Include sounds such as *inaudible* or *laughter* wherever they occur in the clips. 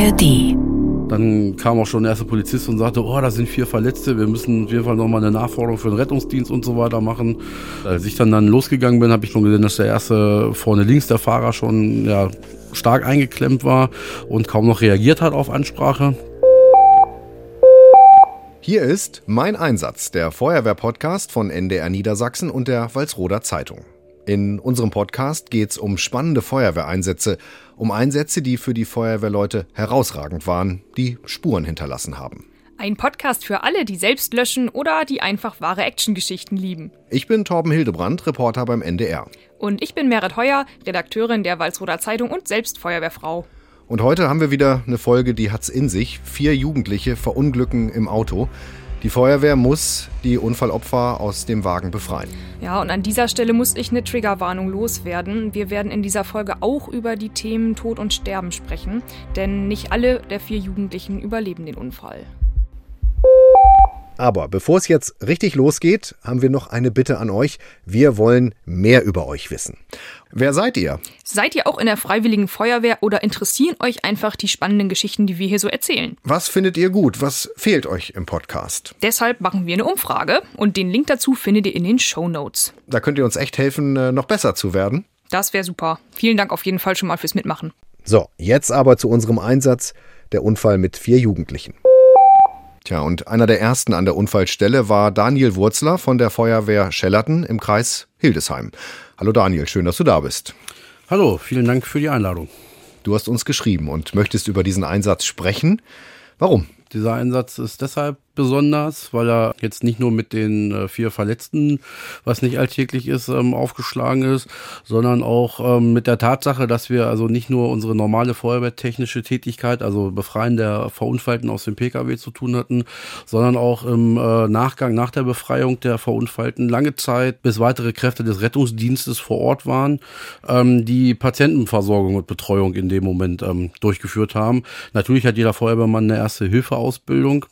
ARD. Dann kam auch schon der erste Polizist und sagte, oh, da sind vier Verletzte, wir müssen auf jeden Fall nochmal eine Nachforderung für den Rettungsdienst und so weiter machen. Als ich dann, dann losgegangen bin, habe ich schon gesehen, dass der erste vorne links der Fahrer schon ja, stark eingeklemmt war und kaum noch reagiert hat auf Ansprache. Hier ist Mein Einsatz, der Feuerwehr-Podcast von NDR Niedersachsen und der Walsroder Zeitung. In unserem Podcast geht es um spannende Feuerwehreinsätze, um Einsätze, die für die Feuerwehrleute herausragend waren, die Spuren hinterlassen haben. Ein Podcast für alle, die selbst löschen oder die einfach wahre Actiongeschichten lieben. Ich bin Torben Hildebrand, Reporter beim NDR. Und ich bin Merit Heuer, Redakteurin der Walsroder Zeitung und selbst Feuerwehrfrau. Und heute haben wir wieder eine Folge, die hat's in sich. Vier Jugendliche verunglücken im Auto. Die Feuerwehr muss die Unfallopfer aus dem Wagen befreien. Ja, und an dieser Stelle muss ich eine Triggerwarnung loswerden. Wir werden in dieser Folge auch über die Themen Tod und Sterben sprechen, denn nicht alle der vier Jugendlichen überleben den Unfall. Aber bevor es jetzt richtig losgeht, haben wir noch eine Bitte an euch. Wir wollen mehr über euch wissen. Wer seid ihr? Seid ihr auch in der Freiwilligen Feuerwehr oder interessieren euch einfach die spannenden Geschichten, die wir hier so erzählen? Was findet ihr gut? Was fehlt euch im Podcast? Deshalb machen wir eine Umfrage und den Link dazu findet ihr in den Show Notes. Da könnt ihr uns echt helfen, äh, noch besser zu werden. Das wäre super. Vielen Dank auf jeden Fall schon mal fürs Mitmachen. So, jetzt aber zu unserem Einsatz, der Unfall mit vier Jugendlichen. Tja, und einer der ersten an der Unfallstelle war Daniel Wurzler von der Feuerwehr Schellerten im Kreis Hildesheim. Hallo Daniel, schön, dass du da bist. Hallo, vielen Dank für die Einladung. Du hast uns geschrieben und möchtest über diesen Einsatz sprechen. Warum? Dieser Einsatz ist deshalb besonders, weil er jetzt nicht nur mit den äh, vier Verletzten, was nicht alltäglich ist, ähm, aufgeschlagen ist, sondern auch ähm, mit der Tatsache, dass wir also nicht nur unsere normale feuerwehrtechnische Tätigkeit, also Befreien der Verunfallten aus dem Pkw zu tun hatten, sondern auch im äh, Nachgang nach der Befreiung der Verunfallten lange Zeit bis weitere Kräfte des Rettungsdienstes vor Ort waren, ähm, die Patientenversorgung und Betreuung in dem Moment durchgeführt haben. Natürlich hat jeder Feuerwehrmann eine erste Hilfeausbildung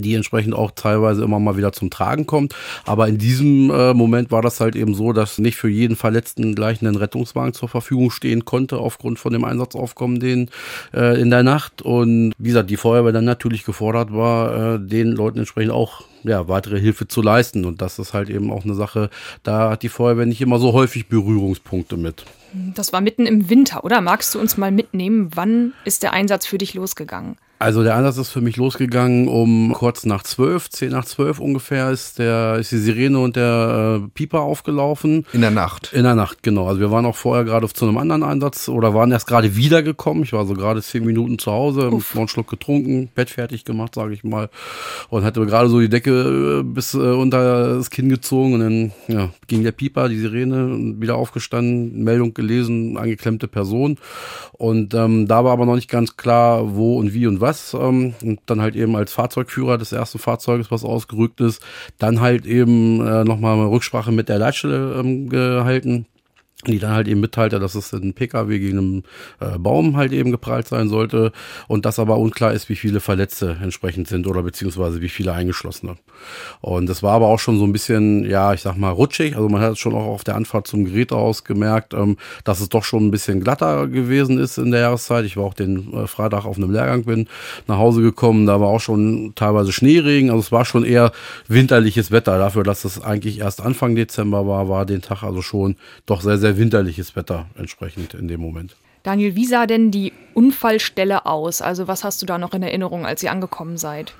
die entsprechend auch teilweise immer mal wieder zum Tragen kommt. Aber in diesem äh, Moment war das halt eben so, dass nicht für jeden Verletzten gleich ein Rettungswagen zur Verfügung stehen konnte, aufgrund von dem Einsatzaufkommen den, äh, in der Nacht. Und wie gesagt, die Feuerwehr dann natürlich gefordert war, äh, den Leuten entsprechend auch ja, weitere Hilfe zu leisten. Und das ist halt eben auch eine Sache, da hat die Feuerwehr nicht immer so häufig Berührungspunkte mit. Das war mitten im Winter, oder? Magst du uns mal mitnehmen, wann ist der Einsatz für dich losgegangen? Also der Einsatz ist für mich losgegangen um kurz nach zwölf, zehn nach zwölf ungefähr ist der ist die Sirene und der äh, Pieper aufgelaufen. In der Nacht. In der Nacht, genau. Also wir waren auch vorher gerade zu einem anderen Einsatz oder waren erst gerade wiedergekommen. Ich war so gerade zehn Minuten zu Hause, noch einen Schluck getrunken, Bett fertig gemacht, sage ich mal, und hatte gerade so die Decke äh, bis äh, unter das Kinn gezogen und dann ja, ging der Pieper, die Sirene, wieder aufgestanden, Meldung gelesen, angeklemmte Person und ähm, da war aber noch nicht ganz klar, wo und wie und was was ähm, und dann halt eben als Fahrzeugführer des ersten Fahrzeuges, was ausgerückt ist, dann halt eben äh, nochmal Rücksprache mit der Leitstelle ähm, gehalten die dann halt eben mitteilte, dass es ein Pkw gegen einen äh, Baum halt eben geprallt sein sollte und dass aber unklar ist, wie viele Verletzte entsprechend sind oder beziehungsweise wie viele Eingeschlossene. Und das war aber auch schon so ein bisschen, ja, ich sag mal, rutschig. Also man hat schon auch auf der Anfahrt zum Gerät aus gemerkt, ähm, dass es doch schon ein bisschen glatter gewesen ist in der Jahreszeit. Ich war auch den äh, Freitag auf einem Lehrgang, bin nach Hause gekommen, da war auch schon teilweise Schneeregen. Also es war schon eher winterliches Wetter. Dafür, dass es eigentlich erst Anfang Dezember war, war den Tag also schon doch sehr, sehr winterliches Wetter entsprechend in dem Moment. Daniel, wie sah denn die Unfallstelle aus? Also was hast du da noch in Erinnerung, als ihr angekommen seid?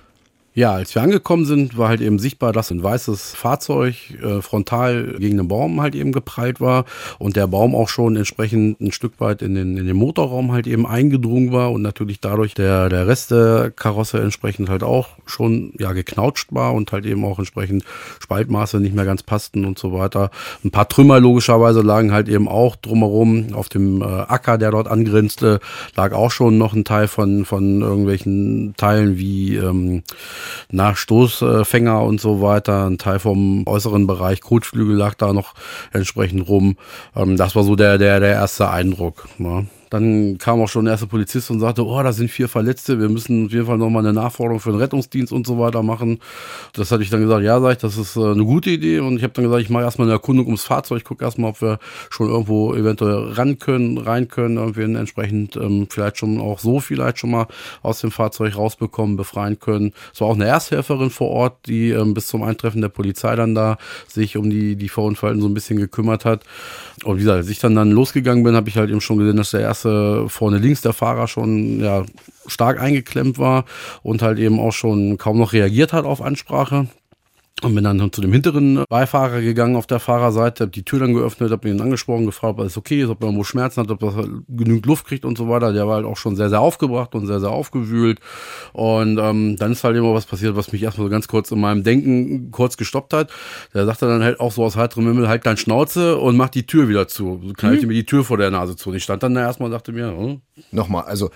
Ja, als wir angekommen sind, war halt eben sichtbar, dass ein weißes Fahrzeug äh, frontal gegen den Baum halt eben geprallt war und der Baum auch schon entsprechend ein Stück weit in den, in den Motorraum halt eben eingedrungen war und natürlich dadurch der, der Rest der Karosse entsprechend halt auch schon ja geknautscht war und halt eben auch entsprechend Spaltmaße nicht mehr ganz passten und so weiter. Ein paar Trümmer logischerweise lagen halt eben auch drumherum. Auf dem äh, Acker, der dort angrenzte, lag auch schon noch ein Teil von, von irgendwelchen Teilen wie ähm, nach Stoßfänger und so weiter. Ein Teil vom äußeren Bereich, Kotflügel lag da noch entsprechend rum. Ähm, das war so der, der, der erste Eindruck. Ne? Dann kam auch schon der erste Polizist und sagte, oh, da sind vier Verletzte, wir müssen auf jeden Fall nochmal eine Nachforderung für den Rettungsdienst und so weiter machen. Das hatte ich dann gesagt, ja, sag ich, das ist äh, eine gute Idee. Und ich habe dann gesagt, ich mache erstmal eine Erkundung ums Fahrzeug, gucke erstmal, ob wir schon irgendwo eventuell ran können, rein können, irgendwie entsprechend ähm, vielleicht schon auch so vielleicht schon mal aus dem Fahrzeug rausbekommen, befreien können. Es war auch eine Ersthelferin vor Ort, die ähm, bis zum Eintreffen der Polizei dann da sich um die, die Verunfallten so ein bisschen gekümmert hat. Und wie gesagt, als ich dann, dann losgegangen bin, habe ich halt eben schon gesehen, dass der erste vorne links der Fahrer schon ja, stark eingeklemmt war und halt eben auch schon kaum noch reagiert hat auf Ansprache. Und bin dann zu dem hinteren Beifahrer gegangen auf der Fahrerseite, habe die Tür dann geöffnet, habe ihn angesprochen, gefragt, ob alles okay ist, ob er irgendwo Schmerzen hat, ob er genügend Luft kriegt und so weiter. Der war halt auch schon sehr, sehr aufgebracht und sehr, sehr aufgewühlt. Und ähm, dann ist halt immer was passiert, was mich erstmal so ganz kurz in meinem Denken kurz gestoppt hat. Der sagte dann halt auch so aus heiterem Himmel, halt dein Schnauze und mach die Tür wieder zu. So knallte mhm. mir die Tür vor der Nase zu. Und ich stand dann da erstmal und dachte mir, oh. Nochmal, also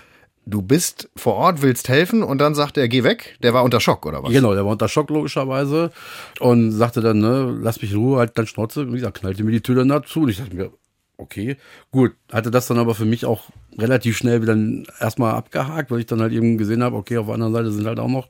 du bist vor Ort, willst helfen und dann sagt er, geh weg. Der war unter Schock oder was? Genau, der war unter Schock logischerweise und sagte dann, ne, lass mich in Ruhe, halt dann Schnauze. Wie gesagt, knallte mir die Tür dann dazu und ich dachte mir, okay, gut. Hatte das dann aber für mich auch relativ schnell wieder erstmal abgehakt, weil ich dann halt eben gesehen habe, okay, auf der anderen Seite sind halt auch noch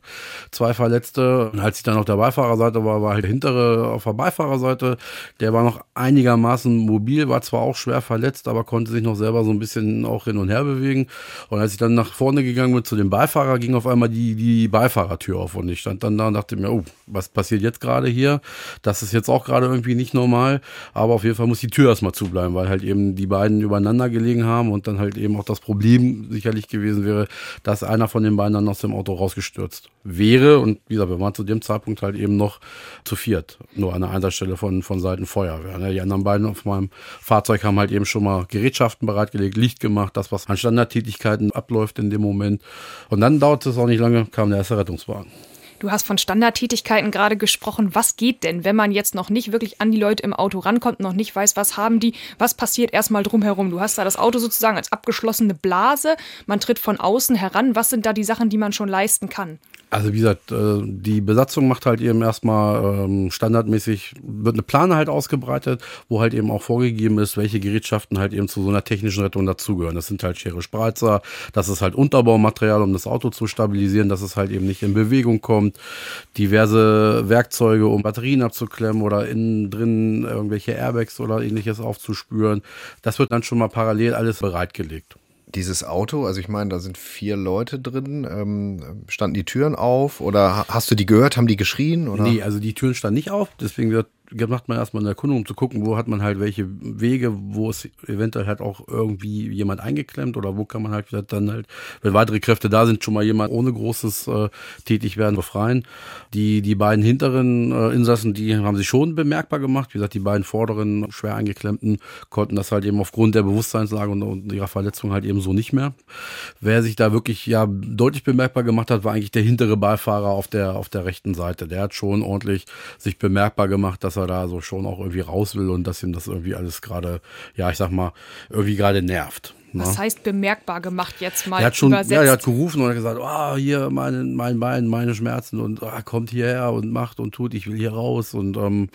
zwei Verletzte. Und als ich dann auf der Beifahrerseite war, war halt der hintere auf der Beifahrerseite. Der war noch einigermaßen mobil, war zwar auch schwer verletzt, aber konnte sich noch selber so ein bisschen auch hin und her bewegen. Und als ich dann nach vorne gegangen bin zu dem Beifahrer, ging auf einmal die, die Beifahrertür auf und ich stand dann da und dachte mir, oh, was passiert jetzt gerade hier? Das ist jetzt auch gerade irgendwie nicht normal, aber auf jeden Fall muss die Tür erstmal zubleiben, weil halt eben die beiden übereinander gelegen haben und dann halt eben auch das Problem sicherlich gewesen wäre, dass einer von den beiden dann aus dem Auto rausgestürzt wäre. Und wie gesagt, wir waren zu dem Zeitpunkt halt eben noch zu viert, nur an der Einsatzstelle von, von Seiten Feuerwehr. Ne? Die anderen beiden auf meinem Fahrzeug haben halt eben schon mal Gerätschaften bereitgelegt, Licht gemacht, das, was an Standardtätigkeiten abläuft in dem Moment. Und dann dauerte es auch nicht lange, kam der erste Rettungswagen. Du hast von Standardtätigkeiten gerade gesprochen. Was geht denn, wenn man jetzt noch nicht wirklich an die Leute im Auto rankommt, noch nicht weiß, was haben die, was passiert erstmal drumherum? Du hast da das Auto sozusagen als abgeschlossene Blase, man tritt von außen heran. Was sind da die Sachen, die man schon leisten kann? Also wie gesagt, äh, die Besatzung macht halt eben erstmal ähm, standardmäßig, wird eine Plane halt ausgebreitet, wo halt eben auch vorgegeben ist, welche Gerätschaften halt eben zu so einer technischen Rettung dazugehören. Das sind halt Schere Spreizer, das ist halt Unterbaumaterial, um das Auto zu stabilisieren, dass es halt eben nicht in Bewegung kommt, diverse Werkzeuge, um Batterien abzuklemmen oder innen drin irgendwelche Airbags oder ähnliches aufzuspüren. Das wird dann schon mal parallel alles bereitgelegt dieses Auto, also ich meine, da sind vier Leute drin, ähm, standen die Türen auf oder hast du die gehört, haben die geschrien? Oder? Nee, also die Türen standen nicht auf, deswegen wird macht man erstmal eine Erkundung, um zu gucken, wo hat man halt welche Wege, wo ist eventuell halt auch irgendwie jemand eingeklemmt oder wo kann man halt dann halt, wenn weitere Kräfte da sind, schon mal jemand ohne großes äh, tätig werden, befreien. Die, die beiden hinteren äh, Insassen, die haben sich schon bemerkbar gemacht. Wie gesagt, die beiden vorderen schwer eingeklemmten konnten das halt eben aufgrund der Bewusstseinslage und, und ihrer Verletzung halt eben so nicht mehr. Wer sich da wirklich ja deutlich bemerkbar gemacht hat, war eigentlich der hintere Beifahrer auf der, auf der rechten Seite. Der hat schon ordentlich sich bemerkbar gemacht, dass er da so schon auch irgendwie raus will und dass ihm das irgendwie alles gerade, ja, ich sag mal, irgendwie gerade nervt. Ne? Was heißt bemerkbar gemacht jetzt mal er hat schon, übersetzt? Ja, er hat gerufen und hat gesagt, ah, oh, hier meine, mein Bein, meine Schmerzen und oh, kommt hierher und macht und tut, ich will hier raus und ähm,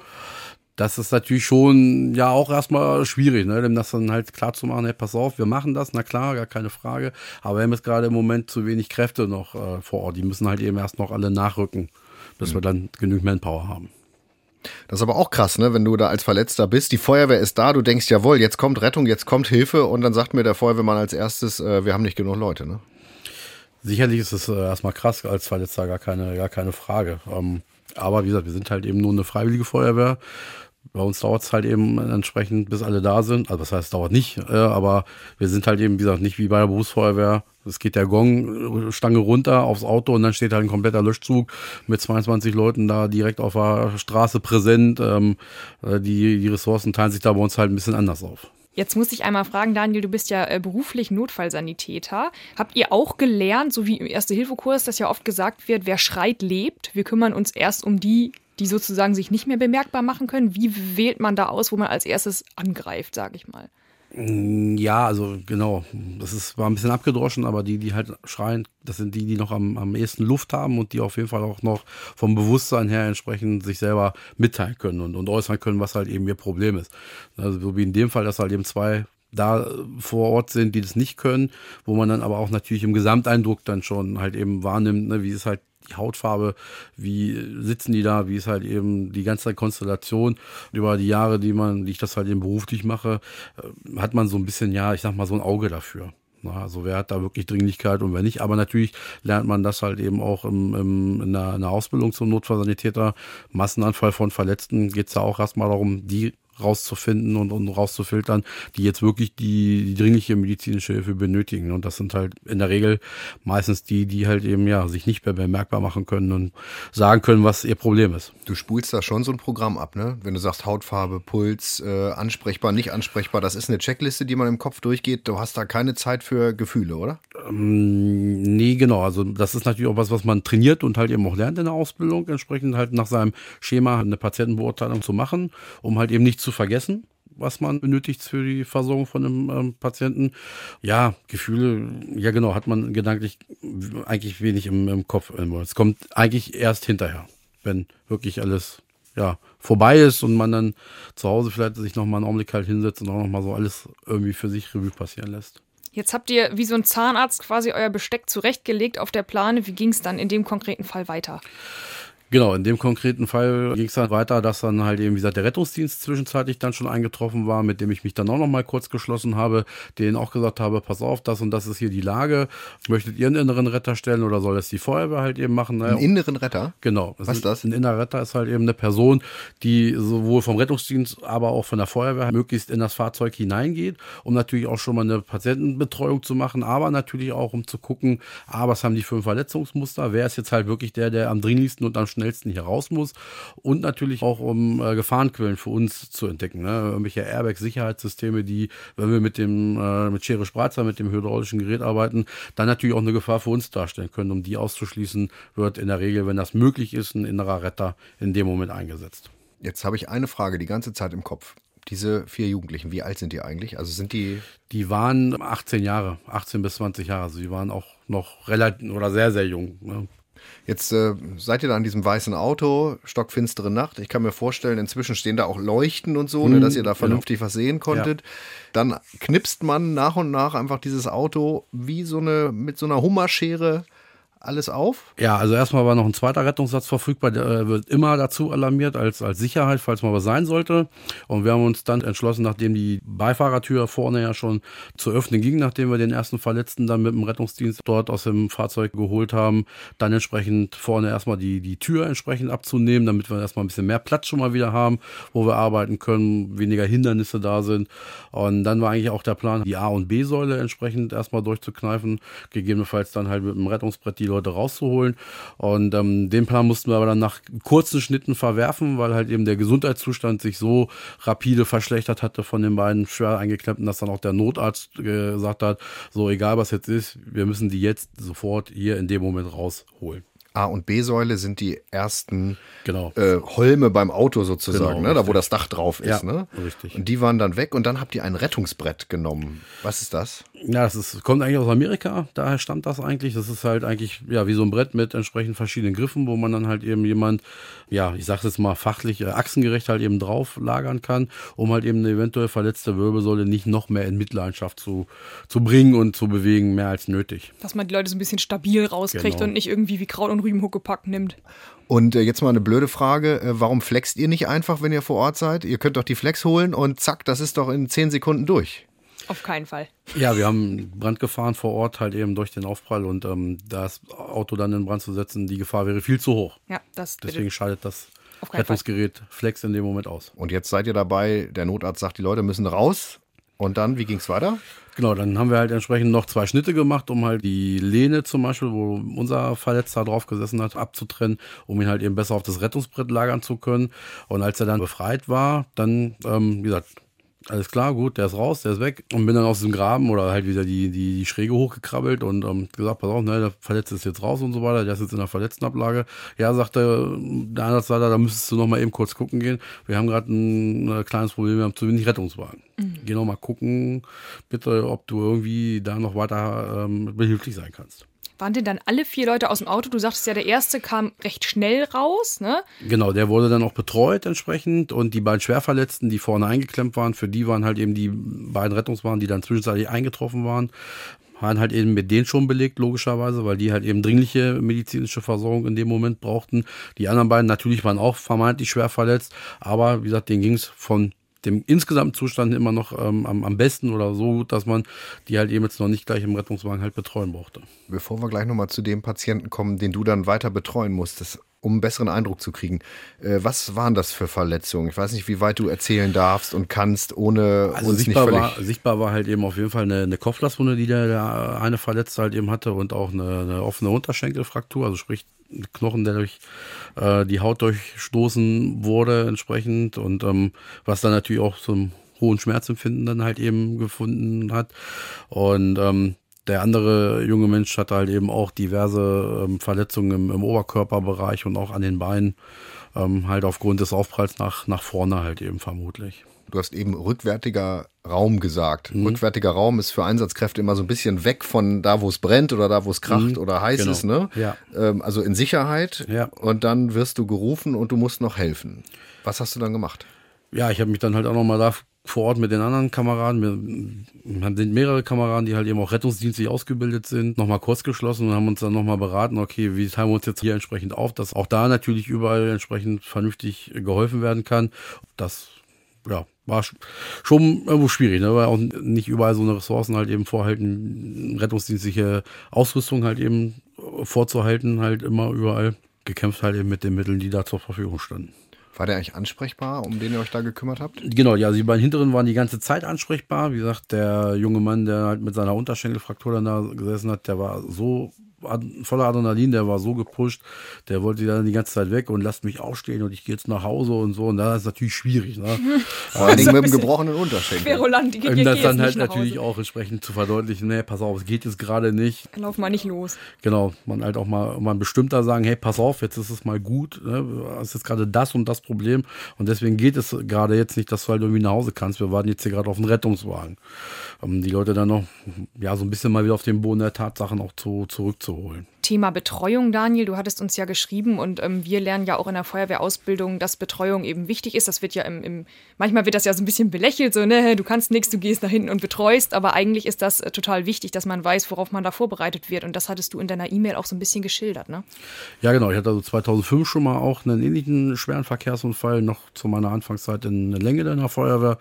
das ist natürlich schon ja auch erstmal schwierig, ne, dem das dann halt klar zu machen, hey, pass auf, wir machen das, na klar, gar keine Frage, aber wir haben jetzt gerade im Moment zu wenig Kräfte noch äh, vor Ort, die müssen halt eben erst noch alle nachrücken, bis mhm. wir dann genügend Manpower haben. Das ist aber auch krass, ne? wenn du da als Verletzter bist. Die Feuerwehr ist da, du denkst, jawohl, jetzt kommt Rettung, jetzt kommt Hilfe und dann sagt mir der Feuerwehrmann als erstes, äh, wir haben nicht genug Leute. Ne? Sicherlich ist es äh, erstmal krass als Verletzter, gar keine, gar keine Frage. Ähm, aber wie gesagt, wir sind halt eben nur eine freiwillige Feuerwehr. Bei uns dauert es halt eben entsprechend, bis alle da sind. Also das heißt, es dauert nicht, äh, aber wir sind halt eben, wie gesagt, nicht wie bei der Berufsfeuerwehr. Es geht der Gong, äh, Stange runter aufs Auto und dann steht halt ein kompletter Löschzug mit 22 Leuten da direkt auf der Straße präsent. Ähm, äh, die, die Ressourcen teilen sich da bei uns halt ein bisschen anders auf. Jetzt muss ich einmal fragen, Daniel, du bist ja beruflich Notfallsanitäter. Habt ihr auch gelernt, so wie im Erste-Hilfe-Kurs, dass ja oft gesagt wird, wer schreit, lebt? Wir kümmern uns erst um die, die sozusagen sich nicht mehr bemerkbar machen können. Wie wählt man da aus, wo man als erstes angreift, sage ich mal? Mm, ja, also genau. Das ist, war ein bisschen abgedroschen, aber die, die halt schreien, das sind die, die noch am, am ehesten Luft haben und die auf jeden Fall auch noch vom Bewusstsein her entsprechend sich selber mitteilen können und, und äußern können, was halt eben ihr Problem ist. Also so wie in dem Fall, dass halt eben zwei da vor Ort sind, die das nicht können, wo man dann aber auch natürlich im Gesamteindruck dann schon halt eben wahrnimmt, ne, wie es halt die Hautfarbe, wie sitzen die da, wie ist halt eben die ganze Konstellation über die Jahre, die man, die ich das halt eben beruflich mache, äh, hat man so ein bisschen, ja, ich sag mal, so ein Auge dafür. Also wer hat da wirklich Dringlichkeit und wer nicht. Aber natürlich lernt man das halt eben auch im, im, in, der, in der Ausbildung zum Notfallsanitäter. Massenanfall von Verletzten geht es ja auch erstmal darum, die rauszufinden und, und rauszufiltern, die jetzt wirklich die, die dringliche medizinische Hilfe benötigen. Und das sind halt in der Regel meistens die, die halt eben ja sich nicht mehr bemerkbar machen können und sagen können, was ihr Problem ist. Du spulst da schon so ein Programm ab, ne? Wenn du sagst Hautfarbe, Puls, äh, ansprechbar, nicht ansprechbar, das ist eine Checkliste, die man im Kopf durchgeht. Du hast da keine Zeit für Gefühle, oder? Ähm, nee, genau. Also das ist natürlich auch was, was man trainiert und halt eben auch lernt in der Ausbildung, entsprechend halt nach seinem Schema eine Patientenbeurteilung zu machen, um halt eben nicht zu vergessen, was man benötigt für die Versorgung von einem ähm, Patienten. Ja, Gefühle, ja genau, hat man gedanklich eigentlich wenig im, im Kopf. Es kommt eigentlich erst hinterher, wenn wirklich alles ja, vorbei ist und man dann zu Hause vielleicht sich nochmal einen Augenblick halt hinsetzt und auch nochmal so alles irgendwie für sich Revue passieren lässt. Jetzt habt ihr wie so ein Zahnarzt quasi euer Besteck zurechtgelegt auf der Plane. Wie ging es dann in dem konkreten Fall weiter? Genau, in dem konkreten Fall ging es dann weiter, dass dann halt eben, wie gesagt, der Rettungsdienst zwischenzeitlich dann schon eingetroffen war, mit dem ich mich dann auch noch mal kurz geschlossen habe, denen auch gesagt habe, pass auf, das und das ist hier die Lage. Möchtet ihr einen inneren Retter stellen oder soll das die Feuerwehr halt eben machen? Naja, einen inneren Retter? Genau. Was ist das? Ein innerer Retter ist halt eben eine Person, die sowohl vom Rettungsdienst, aber auch von der Feuerwehr möglichst in das Fahrzeug hineingeht, um natürlich auch schon mal eine Patientenbetreuung zu machen, aber natürlich auch um zu gucken, ah, was haben die für ein Verletzungsmuster? Wer ist jetzt halt wirklich der, der am dringlichsten und am schnellsten schnellsten hier raus muss und natürlich auch um äh, Gefahrenquellen für uns zu entdecken. Ne? Irgendwelche Airbag-Sicherheitssysteme, die, wenn wir mit dem äh, mit Schere Spreizer, mit dem hydraulischen Gerät arbeiten, dann natürlich auch eine Gefahr für uns darstellen können. Um die auszuschließen, wird in der Regel, wenn das möglich ist, ein innerer Retter in dem Moment eingesetzt. Jetzt habe ich eine Frage die ganze Zeit im Kopf diese vier Jugendlichen, wie alt sind die eigentlich? Also sind die. Die waren 18 Jahre, 18 bis 20 Jahre. Also die waren auch noch relativ oder sehr, sehr jung. Ne? Jetzt äh, seid ihr da an diesem weißen Auto, stockfinstere Nacht. Ich kann mir vorstellen, inzwischen stehen da auch Leuchten und so, hm, ne, dass ihr da genau. vernünftig genau. was sehen konntet. Ja. Dann knipst man nach und nach einfach dieses Auto wie so eine, mit so einer Hummerschere alles auf? Ja, also erstmal war noch ein zweiter Rettungssatz verfügbar, der äh, wird immer dazu alarmiert als, als Sicherheit, falls mal was sein sollte. Und wir haben uns dann entschlossen, nachdem die Beifahrertür vorne ja schon zu öffnen ging, nachdem wir den ersten Verletzten dann mit dem Rettungsdienst dort aus dem Fahrzeug geholt haben, dann entsprechend vorne erstmal die, die Tür entsprechend abzunehmen, damit wir erstmal ein bisschen mehr Platz schon mal wieder haben, wo wir arbeiten können, weniger Hindernisse da sind. Und dann war eigentlich auch der Plan, die A- und B-Säule entsprechend erstmal durchzukneifen, gegebenenfalls dann halt mit dem Rettungsbrett die Leute rauszuholen. Und ähm, den Plan mussten wir aber dann nach kurzen Schnitten verwerfen, weil halt eben der Gesundheitszustand sich so rapide verschlechtert hatte von den beiden schwer eingeklemmten, dass dann auch der Notarzt gesagt hat, so egal was jetzt ist, wir müssen die jetzt sofort hier in dem Moment rausholen. A- und B-Säule sind die ersten genau. äh, Holme beim Auto sozusagen, genau, ne? da wo das Dach drauf ist. Ja, ne? richtig. Und die waren dann weg und dann habt ihr ein Rettungsbrett genommen. Was ist das? Ja, das ist, kommt eigentlich aus Amerika, daher stammt das eigentlich. Das ist halt eigentlich ja wie so ein Brett mit entsprechend verschiedenen Griffen, wo man dann halt eben jemand, ja, ich sag jetzt mal fachlich, äh, achsengerecht halt eben drauf lagern kann, um halt eben eine eventuell verletzte Wirbelsäule nicht noch mehr in Mitleidenschaft zu, zu bringen und zu bewegen, mehr als nötig. Dass man die Leute so ein bisschen stabil rauskriegt genau. und nicht irgendwie wie Kraut und Rübenhuckepack nimmt. Und äh, jetzt mal eine blöde Frage, äh, warum flext ihr nicht einfach, wenn ihr vor Ort seid? Ihr könnt doch die Flex holen und zack, das ist doch in zehn Sekunden durch. Auf keinen Fall. Ja, wir haben Brand gefahren vor Ort, halt eben durch den Aufprall und ähm, das Auto dann in Brand zu setzen, die Gefahr wäre viel zu hoch. Ja, das Deswegen schaltet das Rettungsgerät Fall. Flex in dem Moment aus. Und jetzt seid ihr dabei, der Notarzt sagt, die Leute müssen raus. Und dann, wie ging es weiter? Genau, dann haben wir halt entsprechend noch zwei Schnitte gemacht, um halt die Lehne zum Beispiel, wo unser Verletzter drauf gesessen hat, abzutrennen, um ihn halt eben besser auf das Rettungsbrett lagern zu können. Und als er dann befreit war, dann, ähm, wie gesagt, alles klar, gut, der ist raus, der ist weg. Und bin dann aus dem Graben oder halt wieder die, die, die Schräge hochgekrabbelt und ähm, gesagt, pass auf, ne, der Verletzte ist jetzt raus und so weiter, der ist jetzt in der Verletztenablage. Ja, sagte der Einsatzleiter, da müsstest du noch mal eben kurz gucken gehen. Wir haben gerade ein, ein, kleines Problem, wir haben zu wenig Rettungswagen. Mhm. Geh noch mal gucken, bitte, ob du irgendwie da noch weiter ähm, behilflich sein kannst. Waren denn dann alle vier Leute aus dem Auto? Du sagtest ja, der erste kam recht schnell raus, ne? Genau, der wurde dann auch betreut entsprechend und die beiden Schwerverletzten, die vorne eingeklemmt waren, für die waren halt eben die beiden Rettungswagen, die dann zwischenzeitlich eingetroffen waren, waren halt eben mit denen schon belegt, logischerweise, weil die halt eben dringliche medizinische Versorgung in dem Moment brauchten. Die anderen beiden natürlich waren auch vermeintlich schwer verletzt, aber wie gesagt, denen ging es von dem insgesamten Zustand immer noch ähm, am, am besten oder so gut, dass man die halt eben jetzt noch nicht gleich im Rettungswagen halt betreuen brauchte. Bevor wir gleich nochmal zu dem Patienten kommen, den du dann weiter betreuen musstest, um einen besseren Eindruck zu kriegen. Äh, was waren das für Verletzungen? Ich weiß nicht, wie weit du erzählen darfst und kannst, ohne also uns sichtbar nicht völlig... War, sichtbar war halt eben auf jeden Fall eine, eine Kopflasswunde, die der, der eine Verletzte halt eben hatte und auch eine, eine offene Unterschenkelfraktur, also sprich Knochen, der durch äh, die Haut durchstoßen wurde entsprechend und ähm, was dann natürlich auch zum hohen Schmerzempfinden dann halt eben gefunden hat. Und ähm, der andere junge Mensch hatte halt eben auch diverse ähm, Verletzungen im, im, Oberkörperbereich und auch an den Beinen, ähm, halt aufgrund des Aufpralls nach, nach vorne halt eben vermutlich. Du hast eben rückwärtiger Raum gesagt. Mhm. Rückwärtiger Raum ist für Einsatzkräfte immer so ein bisschen weg von da, wo es brennt oder da, wo es kracht mhm. oder heiß genau. ist. Ne? Ja. Ähm, also in Sicherheit. Ja. Und dann wirst du gerufen und du musst noch helfen. Was hast du dann gemacht? Ja, ich habe mich dann halt auch nochmal da vor Ort mit den anderen Kameraden. Wir sind mehrere Kameraden, die halt eben auch rettungsdienstlich ausgebildet sind, nochmal kurz geschlossen und haben uns dann nochmal beraten, okay, wie teilen wir uns jetzt hier entsprechend auf, dass auch da natürlich überall entsprechend vernünftig geholfen werden kann. Das ja, war schon irgendwo schwierig, ne? weil auch nicht überall so eine Ressourcen halt eben vorhalten, rettungsdienstliche Ausrüstung halt eben vorzuhalten, halt immer überall gekämpft halt eben mit den Mitteln, die da zur Verfügung standen. War der eigentlich ansprechbar, um den ihr euch da gekümmert habt? Genau, ja, also die beiden Hinteren waren die ganze Zeit ansprechbar. Wie gesagt, der junge Mann, der halt mit seiner Unterschenkelfraktur dann da gesessen hat, der war so voller Adrenalin, der war so gepusht, der wollte dann die ganze Zeit weg und lasst mich aufstehen und ich gehe jetzt nach Hause und so. Und da ist natürlich schwierig. Ne? *laughs* Vor allen Dingen mit dem *laughs* gebrochenen Unterschenkel. Querulant, die, um das dann halt natürlich auch entsprechend zu verdeutlichen, nee, pass auf, es geht jetzt gerade nicht. Lauf mal nicht los. Genau, man halt auch mal, man bestimmter sagen, hey, pass auf, jetzt ist es mal gut, ne? es ist jetzt gerade das und das Problem und deswegen geht es gerade jetzt nicht, dass du halt irgendwie nach Hause kannst. Wir warten jetzt hier gerade auf einen Rettungswagen. Um die Leute dann noch, ja, so ein bisschen mal wieder auf den Boden der Tatsachen auch zu, zurückzuholen. zu holen. Thema Betreuung, Daniel, du hattest uns ja geschrieben und ähm, wir lernen ja auch in der Feuerwehrausbildung, dass Betreuung eben wichtig ist. Das wird ja im, im manchmal wird das ja so ein bisschen belächelt, so, ne, *laughs* du kannst nichts, du gehst da hinten und betreust, aber eigentlich ist das äh, total wichtig, dass man weiß, worauf man da vorbereitet wird. Und das hattest du in deiner E-Mail auch so ein bisschen geschildert, ne? Ja, genau. Ich hatte also 2005 schon mal auch einen ähnlichen schweren Verkehrsunfall, noch zu meiner Anfangszeit in Länge der Feuerwehr.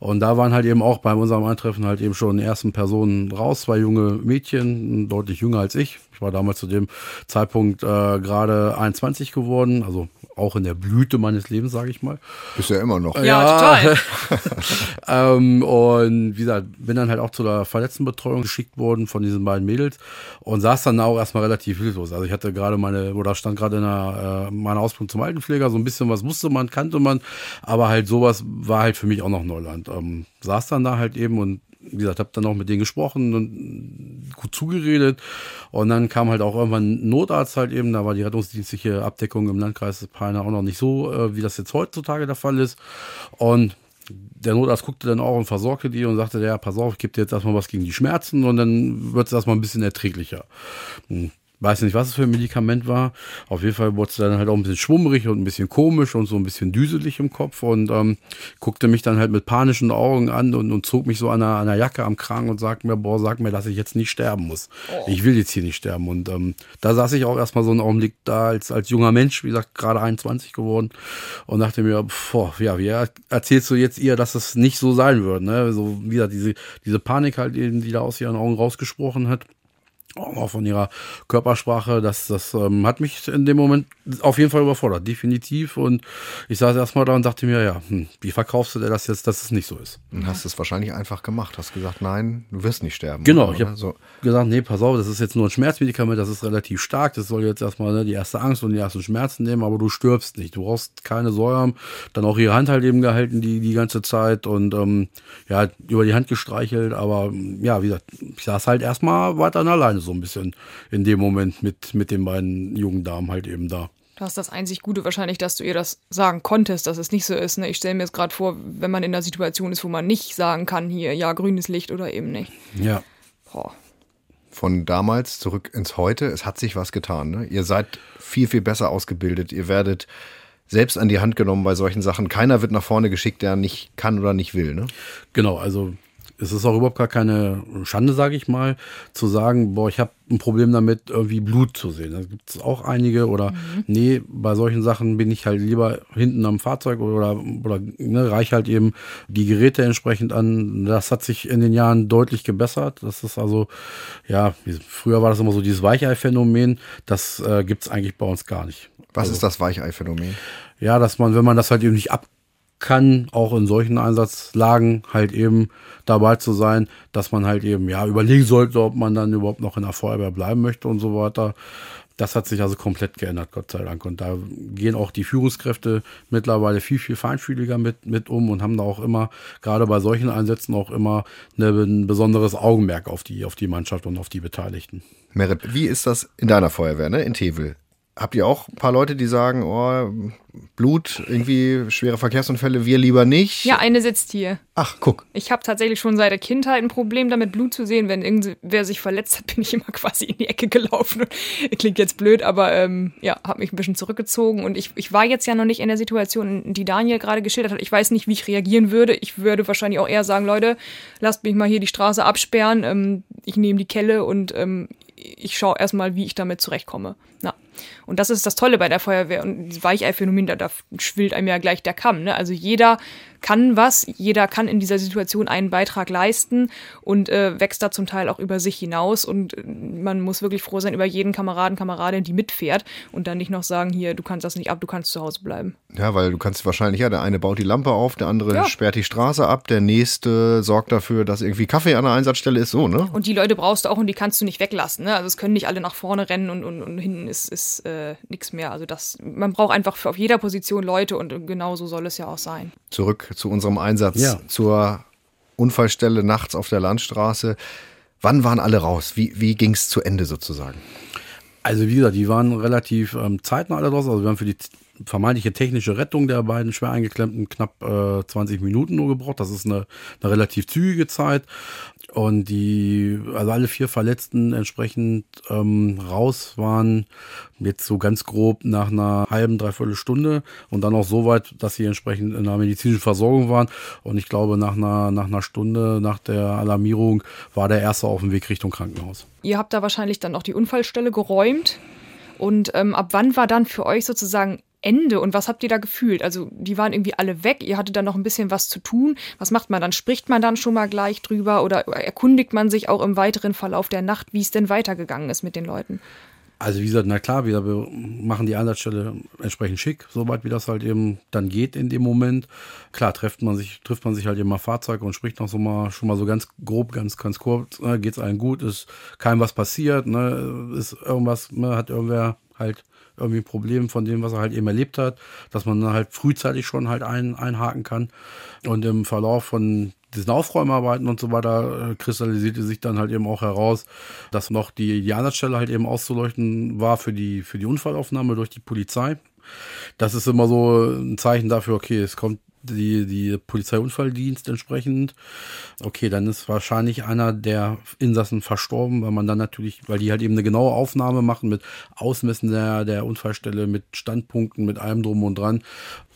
Und da waren halt eben auch bei unserem Eintreffen halt eben schon ersten Personen raus, zwei junge Mädchen, deutlich jünger als ich. Ich war damals zu dem Zeitpunkt äh, gerade 21 geworden, also auch in der Blüte meines Lebens, sage ich mal. Ist ja immer noch. Ja, ja total. *laughs* ähm, und wie gesagt, bin dann halt auch zu der Verletztenbetreuung geschickt worden von diesen beiden Mädels und saß dann auch erstmal relativ hilflos. Also ich hatte gerade meine, oder stand gerade in einer, äh, meiner Ausbildung zum Altenpfleger, so ein bisschen was wusste man, kannte man, aber halt sowas war halt für mich auch noch Neuland. Ähm, saß dann da halt eben und wie gesagt, habe dann auch mit denen gesprochen und gut zugeredet. Und dann kam halt auch irgendwann Notarzt halt eben, da war die rettungsdienstliche Abdeckung im Landkreis Peine auch noch nicht so, äh, wie das jetzt heutzutage der Fall ist. Und der Notarzt guckte dann auch und versorgte die und sagte, ja, pass auf, ich gebe dir jetzt erstmal was gegen die Schmerzen und dann wird es erstmal ein bisschen erträglicher. Hm weiß nicht, was es für ein Medikament war. Auf jeden Fall wurde es dann halt auch ein bisschen schwummrig und ein bisschen komisch und so ein bisschen düselig im Kopf und ähm, guckte mich dann halt mit panischen Augen an und, und zog mich so an einer, an einer Jacke am Kragen und sagte mir, boah, sag mir, dass ich jetzt nicht sterben muss. Oh. Ich will jetzt hier nicht sterben. Und ähm, da saß ich auch erstmal so einen Augenblick da als, als junger Mensch, wie gesagt, gerade 21 geworden und dachte mir, boah, ja, wie erzählst du jetzt ihr, dass es nicht so sein wird? Ne? So, wie gesagt, diese, diese Panik halt eben, die da aus ihren Augen rausgesprochen hat auch von ihrer Körpersprache, das, das ähm, hat mich in dem Moment auf jeden Fall überfordert, definitiv. Und ich saß erstmal da und dachte mir, ja, hm, wie verkaufst du dir das jetzt, dass es nicht so ist? Und hast es wahrscheinlich einfach gemacht, hast gesagt, nein, du wirst nicht sterben. Genau, oder? ich habe so. gesagt, nee, pass auf, das ist jetzt nur ein Schmerzmedikament, das ist relativ stark, das soll jetzt erstmal ne, die erste Angst und die ersten Schmerzen nehmen, aber du stirbst nicht, du brauchst keine Säuren. Dann auch ihre Hand halt eben gehalten die, die ganze Zeit und ähm, ja, über die Hand gestreichelt, aber ja, wie gesagt, ich saß halt erstmal weiter alleine so ein bisschen in dem Moment mit, mit den beiden jungen Damen halt eben da. Du hast das einzig Gute wahrscheinlich, dass du ihr das sagen konntest, dass es nicht so ist. Ne? Ich stelle mir jetzt gerade vor, wenn man in einer Situation ist, wo man nicht sagen kann, hier, ja, grünes Licht oder eben nicht. Ja. Boah. von damals zurück ins Heute. Es hat sich was getan. Ne? Ihr seid viel, viel besser ausgebildet. Ihr werdet selbst an die Hand genommen bei solchen Sachen. Keiner wird nach vorne geschickt, der nicht kann oder nicht will. Ne? Genau, also es ist auch überhaupt gar keine Schande, sage ich mal, zu sagen, boah, ich habe ein Problem damit, irgendwie Blut zu sehen. Da gibt es auch einige oder mhm. nee, bei solchen Sachen bin ich halt lieber hinten am Fahrzeug oder, oder ne, reich halt eben die Geräte entsprechend an. Das hat sich in den Jahren deutlich gebessert. Das ist also, ja, früher war das immer so dieses Weichei-Phänomen. Das äh, gibt es eigentlich bei uns gar nicht. Was also, ist das Weichei-Phänomen? Ja, dass man, wenn man das halt eben nicht ab kann, auch in solchen Einsatzlagen halt eben dabei zu sein, dass man halt eben ja überlegen sollte, ob man dann überhaupt noch in der Feuerwehr bleiben möchte und so weiter. Das hat sich also komplett geändert, Gott sei Dank. Und da gehen auch die Führungskräfte mittlerweile viel, viel feinfühliger mit, mit um und haben da auch immer, gerade bei solchen Einsätzen auch immer eine, ein besonderes Augenmerk auf die, auf die Mannschaft und auf die Beteiligten. Merit, wie ist das in deiner Feuerwehr, ne? In Tevel? Habt ihr auch ein paar Leute, die sagen, oh, Blut, irgendwie schwere Verkehrsunfälle, wir lieber nicht? Ja, eine sitzt hier. Ach, guck. Ich habe tatsächlich schon seit der Kindheit ein Problem damit, Blut zu sehen. Wenn irgendwer sich verletzt hat, *laughs* bin ich immer quasi in die Ecke gelaufen. *laughs* Klingt jetzt blöd, aber ähm, ja, habe mich ein bisschen zurückgezogen. Und ich, ich war jetzt ja noch nicht in der Situation, die Daniel gerade geschildert hat. Ich weiß nicht, wie ich reagieren würde. Ich würde wahrscheinlich auch eher sagen, Leute, lasst mich mal hier die Straße absperren. Ähm, ich nehme die Kelle und ähm, ich schaue erstmal, wie ich damit zurechtkomme. Na. Und das ist das Tolle bei der Feuerwehr. Und das Weichei-Phänomen, da, da schwillt einem ja gleich der Kamm. Ne? Also jeder kann was, jeder kann in dieser Situation einen Beitrag leisten und äh, wächst da zum Teil auch über sich hinaus. Und äh, man muss wirklich froh sein über jeden Kameraden, Kameradin, die mitfährt und dann nicht noch sagen, hier, du kannst das nicht ab, du kannst zu Hause bleiben. Ja, weil du kannst wahrscheinlich, ja, der eine baut die Lampe auf, der andere ja. sperrt die Straße ab, der nächste sorgt dafür, dass irgendwie Kaffee an der Einsatzstelle ist, so, ne? Und die Leute brauchst du auch und die kannst du nicht weglassen, ne? Also es können nicht alle nach vorne rennen und, und, und hinten ist, ist äh, nichts mehr. Also das, man braucht einfach auf jeder Position Leute und genau so soll es ja auch sein. Zurück zu unserem Einsatz ja. zur Unfallstelle nachts auf der Landstraße. Wann waren alle raus? Wie, wie ging es zu Ende sozusagen? Also wie gesagt, die waren relativ ähm, zeitnah alle raus. Also wir haben für die vermeintliche technische Rettung der beiden schwer eingeklemmten knapp äh, 20 Minuten nur gebraucht. Das ist eine, eine relativ zügige Zeit. Und die, also alle vier Verletzten entsprechend ähm, raus waren jetzt so ganz grob nach einer halben, dreiviertel Stunde und dann auch so weit, dass sie entsprechend in einer medizinischen Versorgung waren. Und ich glaube, nach einer, nach einer Stunde nach der Alarmierung war der erste auf dem Weg Richtung Krankenhaus. Ihr habt da wahrscheinlich dann auch die Unfallstelle geräumt. Und ähm, ab wann war dann für euch sozusagen Ende und was habt ihr da gefühlt? Also die waren irgendwie alle weg, ihr hattet dann noch ein bisschen was zu tun. Was macht man dann? Spricht man dann schon mal gleich drüber oder erkundigt man sich auch im weiteren Verlauf der Nacht, wie es denn weitergegangen ist mit den Leuten? Also wie gesagt, na klar, wir machen die Einsatzstelle entsprechend schick, soweit wie das halt eben dann geht in dem Moment. Klar, trifft man sich, trifft man sich halt eben mal Fahrzeuge und spricht noch so mal schon mal so ganz grob, ganz, ganz kurz, ne, geht's allen gut, ist keinem was passiert, ne, ist irgendwas, ne, hat irgendwer halt irgendwie ein Problem von dem, was er halt eben erlebt hat, dass man dann halt frühzeitig schon halt ein, einhaken kann. Und im Verlauf von diesen Aufräumarbeiten und so weiter äh, kristallisierte sich dann halt eben auch heraus, dass noch die, Einsatzstelle halt eben auszuleuchten war für die, für die Unfallaufnahme durch die Polizei. Das ist immer so ein Zeichen dafür, okay, es kommt die, die Polizeiunfalldienst entsprechend. Okay, dann ist wahrscheinlich einer der Insassen verstorben, weil man dann natürlich, weil die halt eben eine genaue Aufnahme machen mit Ausmessen der, der Unfallstelle, mit Standpunkten, mit allem drum und dran.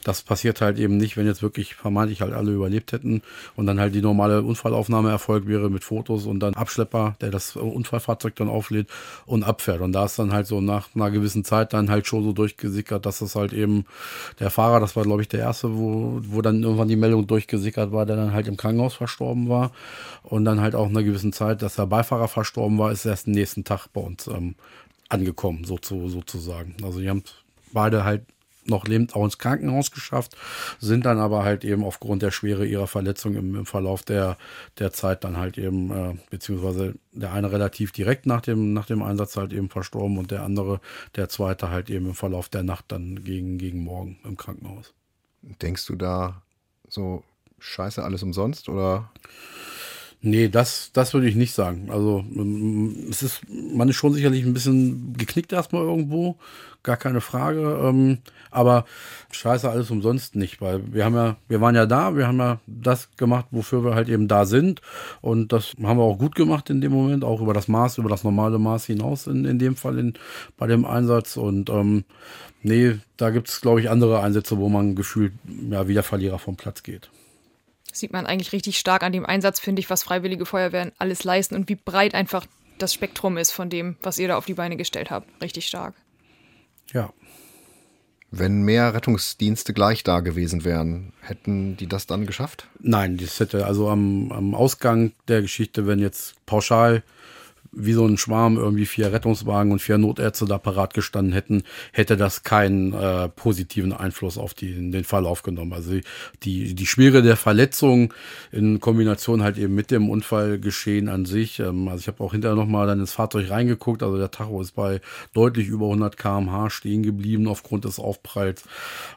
Das passiert halt eben nicht, wenn jetzt wirklich vermeintlich halt alle überlebt hätten und dann halt die normale Unfallaufnahme erfolgt wäre mit Fotos und dann Abschlepper, der das Unfallfahrzeug dann auflädt und abfährt. Und da ist dann halt so nach einer gewissen Zeit dann halt schon so durchgesickert, dass es halt eben der Fahrer, das war glaube ich der erste, wo, wo dann irgendwann die Meldung durchgesickert war, der dann halt im Krankenhaus verstorben war. Und dann halt auch in einer gewissen Zeit, dass der Beifahrer verstorben war, ist erst den nächsten Tag bei uns ähm, angekommen, so zu, sozusagen. Also die haben beide halt noch lebend auch ins Krankenhaus geschafft, sind dann aber halt eben aufgrund der Schwere ihrer Verletzung im, im Verlauf der, der Zeit dann halt eben, äh, beziehungsweise der eine relativ direkt nach dem, nach dem Einsatz halt eben verstorben und der andere, der zweite halt eben im Verlauf der Nacht dann gegen, gegen morgen im Krankenhaus. Denkst du da so scheiße alles umsonst oder? Nee, das, das würde ich nicht sagen. Also ähm, es ist, man ist schon sicherlich ein bisschen geknickt erstmal irgendwo, gar keine Frage. Ähm, aber scheiße, alles umsonst nicht, weil wir haben ja, wir waren ja da, wir haben ja das gemacht, wofür wir halt eben da sind. Und das haben wir auch gut gemacht in dem Moment, auch über das Maß, über das normale Maß hinaus in, in dem Fall in, bei dem Einsatz. Und ähm, nee, da gibt es, glaube ich, andere Einsätze, wo man gefühlt ja, wie der Verlierer vom Platz geht sieht man eigentlich richtig stark an dem Einsatz, finde ich, was Freiwillige Feuerwehren alles leisten und wie breit einfach das Spektrum ist von dem, was ihr da auf die Beine gestellt habt. Richtig stark. Ja. Wenn mehr Rettungsdienste gleich da gewesen wären, hätten die das dann geschafft? Nein, das hätte also am, am Ausgang der Geschichte, wenn jetzt pauschal wie so ein Schwarm irgendwie vier Rettungswagen und vier Notärzte da parat gestanden hätten, hätte das keinen äh, positiven Einfluss auf die, den Fall aufgenommen. Also die, die Schwere der Verletzung in Kombination halt eben mit dem Unfallgeschehen an sich. Ähm, also ich habe auch hinterher nochmal dann ins Fahrzeug reingeguckt. Also der Tacho ist bei deutlich über 100 kmh stehen geblieben aufgrund des Aufpralls.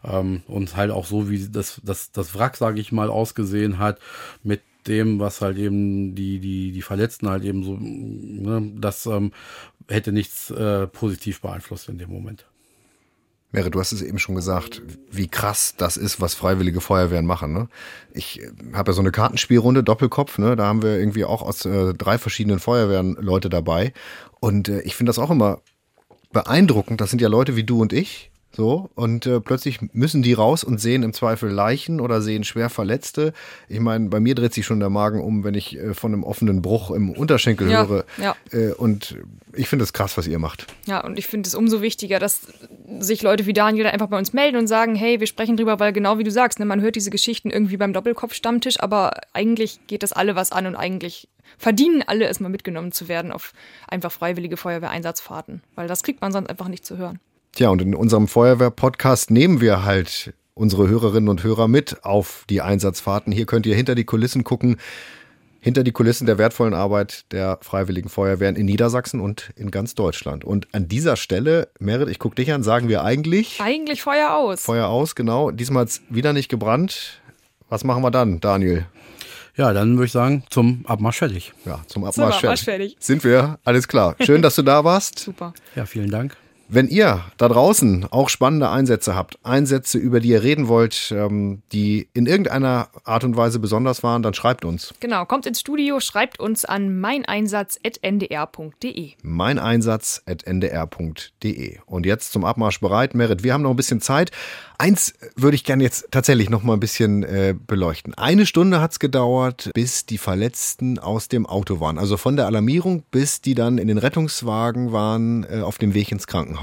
Ähm, und halt auch so, wie das, das, das Wrack, sage ich mal, ausgesehen hat mit dem, was halt eben die, die, die Verletzten halt eben so, ne, das ähm, hätte nichts äh, positiv beeinflusst in dem Moment. Mere, du hast es eben schon gesagt, wie krass das ist, was freiwillige Feuerwehren machen. Ne? Ich äh, habe ja so eine Kartenspielrunde, Doppelkopf, ne? da haben wir irgendwie auch aus äh, drei verschiedenen Feuerwehren Leute dabei. Und äh, ich finde das auch immer beeindruckend. Das sind ja Leute wie du und ich, so, und äh, plötzlich müssen die raus und sehen im Zweifel Leichen oder sehen schwer Verletzte. Ich meine, bei mir dreht sich schon der Magen um, wenn ich äh, von einem offenen Bruch im Unterschenkel ja, höre. Ja. Äh, und ich finde es krass, was ihr macht. Ja, und ich finde es umso wichtiger, dass sich Leute wie Daniel einfach bei uns melden und sagen, hey, wir sprechen drüber, weil genau wie du sagst, ne, man hört diese Geschichten irgendwie beim Doppelkopf-Stammtisch, aber eigentlich geht das alle was an und eigentlich verdienen alle erstmal mitgenommen zu werden auf einfach freiwillige Feuerwehreinsatzfahrten, weil das kriegt man sonst einfach nicht zu hören. Tja, und in unserem Feuerwehr-Podcast nehmen wir halt unsere Hörerinnen und Hörer mit auf die Einsatzfahrten. Hier könnt ihr hinter die Kulissen gucken, hinter die Kulissen der wertvollen Arbeit der Freiwilligen Feuerwehren in Niedersachsen und in ganz Deutschland. Und an dieser Stelle, Merit, ich gucke dich an, sagen wir eigentlich. Eigentlich Feuer aus. Feuer aus, genau. Diesmal hat es wieder nicht gebrannt. Was machen wir dann, Daniel? Ja, dann würde ich sagen, zum Abmarsch fertig. Ja, zum Abmarsch, zum Abmarsch fertig. fertig. Sind wir, alles klar. Schön, dass du da warst. *laughs* Super. Ja, vielen Dank. Wenn ihr da draußen auch spannende Einsätze habt, Einsätze, über die ihr reden wollt, ähm, die in irgendeiner Art und Weise besonders waren, dann schreibt uns. Genau, kommt ins Studio, schreibt uns an meineinsatz.ndr.de. Meineinsatz.ndr.de. Und jetzt zum Abmarsch bereit. Merit, wir haben noch ein bisschen Zeit. Eins würde ich gerne jetzt tatsächlich noch mal ein bisschen äh, beleuchten. Eine Stunde hat es gedauert, bis die Verletzten aus dem Auto waren. Also von der Alarmierung bis die dann in den Rettungswagen waren äh, auf dem Weg ins Krankenhaus.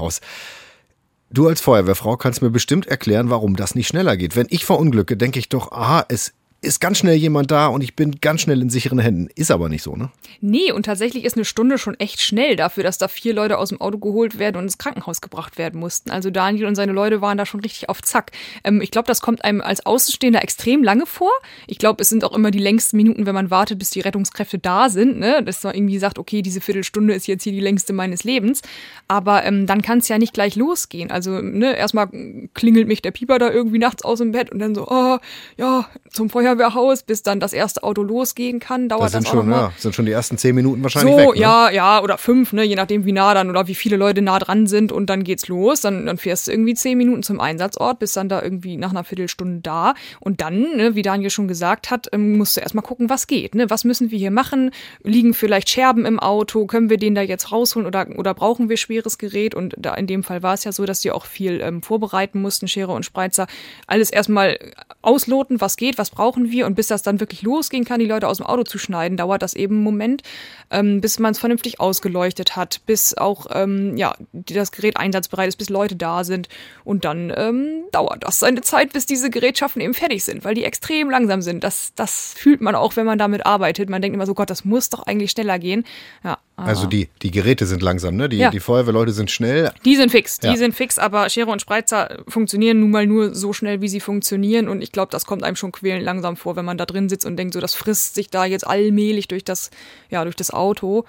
Du als Feuerwehrfrau kannst mir bestimmt erklären, warum das nicht schneller geht. Wenn ich verunglücke, denke ich doch, aha, es ist ganz schnell jemand da und ich bin ganz schnell in sicheren Händen. Ist aber nicht so, ne? Nee, und tatsächlich ist eine Stunde schon echt schnell dafür, dass da vier Leute aus dem Auto geholt werden und ins Krankenhaus gebracht werden mussten. Also Daniel und seine Leute waren da schon richtig auf Zack. Ähm, ich glaube, das kommt einem als Außenstehender extrem lange vor. Ich glaube, es sind auch immer die längsten Minuten, wenn man wartet, bis die Rettungskräfte da sind, ne? Dass man irgendwie sagt, okay, diese Viertelstunde ist jetzt hier die längste meines Lebens. Aber ähm, dann kann es ja nicht gleich losgehen. Also, ne, erstmal klingelt mich der Pieper da irgendwie nachts aus dem Bett und dann so, oh, ja, zum Feuer Feuerwehrhaus, bis dann das erste Auto losgehen kann, dauert das, sind das schon, auch ja, sind schon die ersten zehn Minuten wahrscheinlich so, weg. Ne? Ja, ja, oder fünf, ne, je nachdem wie nah dann oder wie viele Leute nah dran sind und dann geht's los. Dann, dann fährst du irgendwie zehn Minuten zum Einsatzort, bist dann da irgendwie nach einer Viertelstunde da und dann, ne, wie Daniel schon gesagt hat, ähm, musst du erstmal gucken, was geht. Ne? Was müssen wir hier machen? Liegen vielleicht Scherben im Auto? Können wir den da jetzt rausholen oder, oder brauchen wir schweres Gerät? Und da in dem Fall war es ja so, dass die auch viel ähm, vorbereiten mussten, Schere und Spreizer. Alles erstmal ausloten, was geht, was brauchen wir und bis das dann wirklich losgehen kann, die Leute aus dem Auto zu schneiden, dauert das eben einen Moment, ähm, bis man es vernünftig ausgeleuchtet hat, bis auch ähm, ja, das Gerät einsatzbereit ist, bis Leute da sind. Und dann ähm, dauert das seine Zeit, bis diese Gerätschaften eben fertig sind, weil die extrem langsam sind. Das, das fühlt man auch, wenn man damit arbeitet. Man denkt immer so, Gott, das muss doch eigentlich schneller gehen. Ja, also die, die Geräte sind langsam, ne? Die, ja. die Feuerwehrleute sind schnell. Die sind fix, die ja. sind fix, aber Schere und Spreizer funktionieren nun mal nur so schnell, wie sie funktionieren. Und ich glaube, das kommt einem schon quälend langsam vor, wenn man da drin sitzt und denkt, so, das frisst sich da jetzt allmählich durch das, ja, durch das Auto.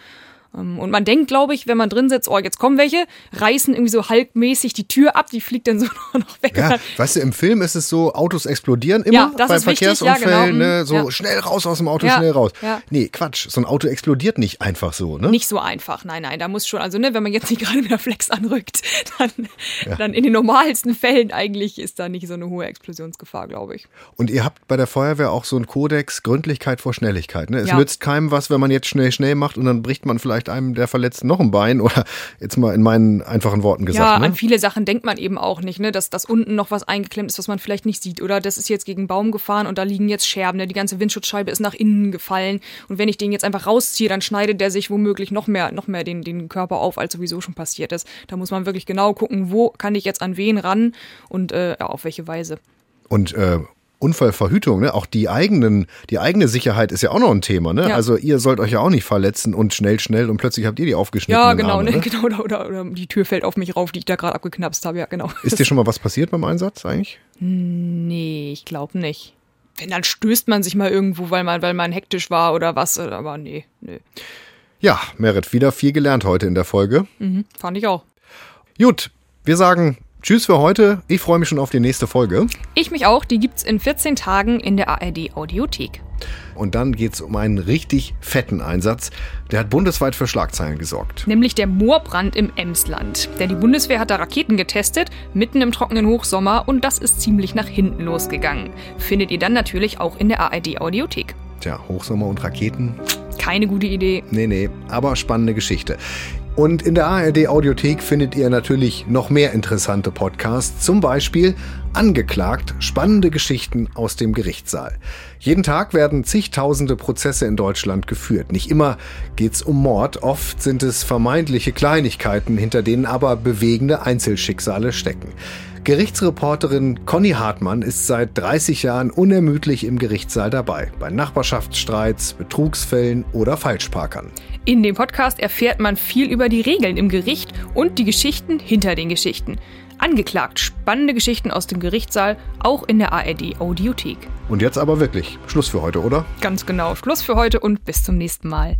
Ähm, und man denkt, glaube ich, wenn man drin sitzt, oh, jetzt kommen welche, reißen irgendwie so halbmäßig die Tür ab, die fliegt dann so *laughs* noch weg. Ja, weißt du, im Film ist es so, Autos explodieren immer Ja, das bei ist wichtig, ja, Verkehrsunfällen, genau. ne? so Ja. schnell raus aus dem Auto, Ja, schnell raus. ja. Nee, Quatsch, so ein Auto explodiert nicht einfach so, ne? Nicht so einfach, nein, nein, da muss schon, also ne, wenn man jetzt nicht *laughs* gerade mit der Flex anrückt, dann, dann in den normalsten Fällen eigentlich ist da nicht so eine hohe Explosionsgefahr, glaube ich. Und ihr habt bei der Feuerwehr auch so einen Kodex Gründlichkeit vor Schnelligkeit. Ne? Es nützt keinem was, wenn man jetzt schnell, schnell macht und dann bricht man vielleicht einem der Verletzten noch ein Bein oder jetzt mal in meinen einfachen Worten gesagt. ja, ne? an viele Sachen denkt man eben auch nicht, ne? Dass, dass unten noch was eingeklemmt ist, was man vielleicht nicht sieht. Oder das ist jetzt gegen einen Baum gefahren und da liegen jetzt Scherben, ne? Die ganze Windschutzscheibe ist nach innen gefallen. Und wenn ich den jetzt einfach rausziehe, dann schneidet der sich womöglich noch mehr, noch mehr den, den Körper auf, als sowieso schon passiert ist. Da muss man wirklich genau gucken, wo kann ich jetzt an wen ran und äh, auf welche Weise. Und äh, Unfallverhütung, ne? auch die eigenen, die eigene Sicherheit ist ja auch noch ein Thema. Ne? Ja. Also ihr sollt euch ja auch nicht verletzen und schnell, schnell und plötzlich habt ihr die aufgeschnittenen Ja, genau, Arme, ne? ne? *laughs* genau. Oder, oder, oder die Tür fällt auf mich rauf, die ich da gerade abgeknapst habe, ja, genau. Ist dir schon mal was passiert beim Einsatz eigentlich? Nee, ich glaube nicht. Wenn, dann stößt man sich mal irgendwo, weil man, weil man hektisch war oder was, aber nee, nee. Ja, Merit, wieder viel gelernt heute in der Folge. Mhm, fand ich auch. Gut, wir sagen Tschüss für heute. Ich freue mich schon auf die nächste Folge. Ich mich auch, die gibt's in 14 Tagen in der ARD Audiothek. Und dann geht's um einen richtig fetten Einsatz. Der hat bundesweit für Schlagzeilen gesorgt. Nämlich der Moorbrand im Emsland. Denn die Bundeswehr hat da Raketen getestet, mitten im trockenen Hochsommer und das ist ziemlich nach hinten losgegangen. Findet ihr dann natürlich auch in der ARD Audiothek. Tja, Hochsommer und Raketen? Keine gute Idee. Nee, nee, aber spannende Geschichte. Und in der ARD Audiothek findet ihr natürlich noch mehr interessante Podcasts, zum Beispiel Angeklagt, spannende Geschichten aus dem Gerichtssaal. Jeden Tag werden zigtausende Prozesse in Deutschland geführt. Nicht immer geht's um Mord, oft sind es vermeintliche Kleinigkeiten, hinter denen aber bewegende Einzelschicksale stecken. Gerichtsreporterin Conny Hartmann ist seit 30 Jahren unermüdlich im Gerichtssaal dabei, bei Nachbarschaftsstreits, Betrugsfällen oder Falschparkern. In dem Podcast erfährt man viel über die Regeln im Gericht und die Geschichten hinter den Geschichten. Angeklagt, spannende Geschichten aus dem Gerichtssaal, auch in der ARD Audiothek. Und jetzt aber wirklich Schluss für heute, oder? Ganz genau. Schluss für heute und bis zum nächsten Mal.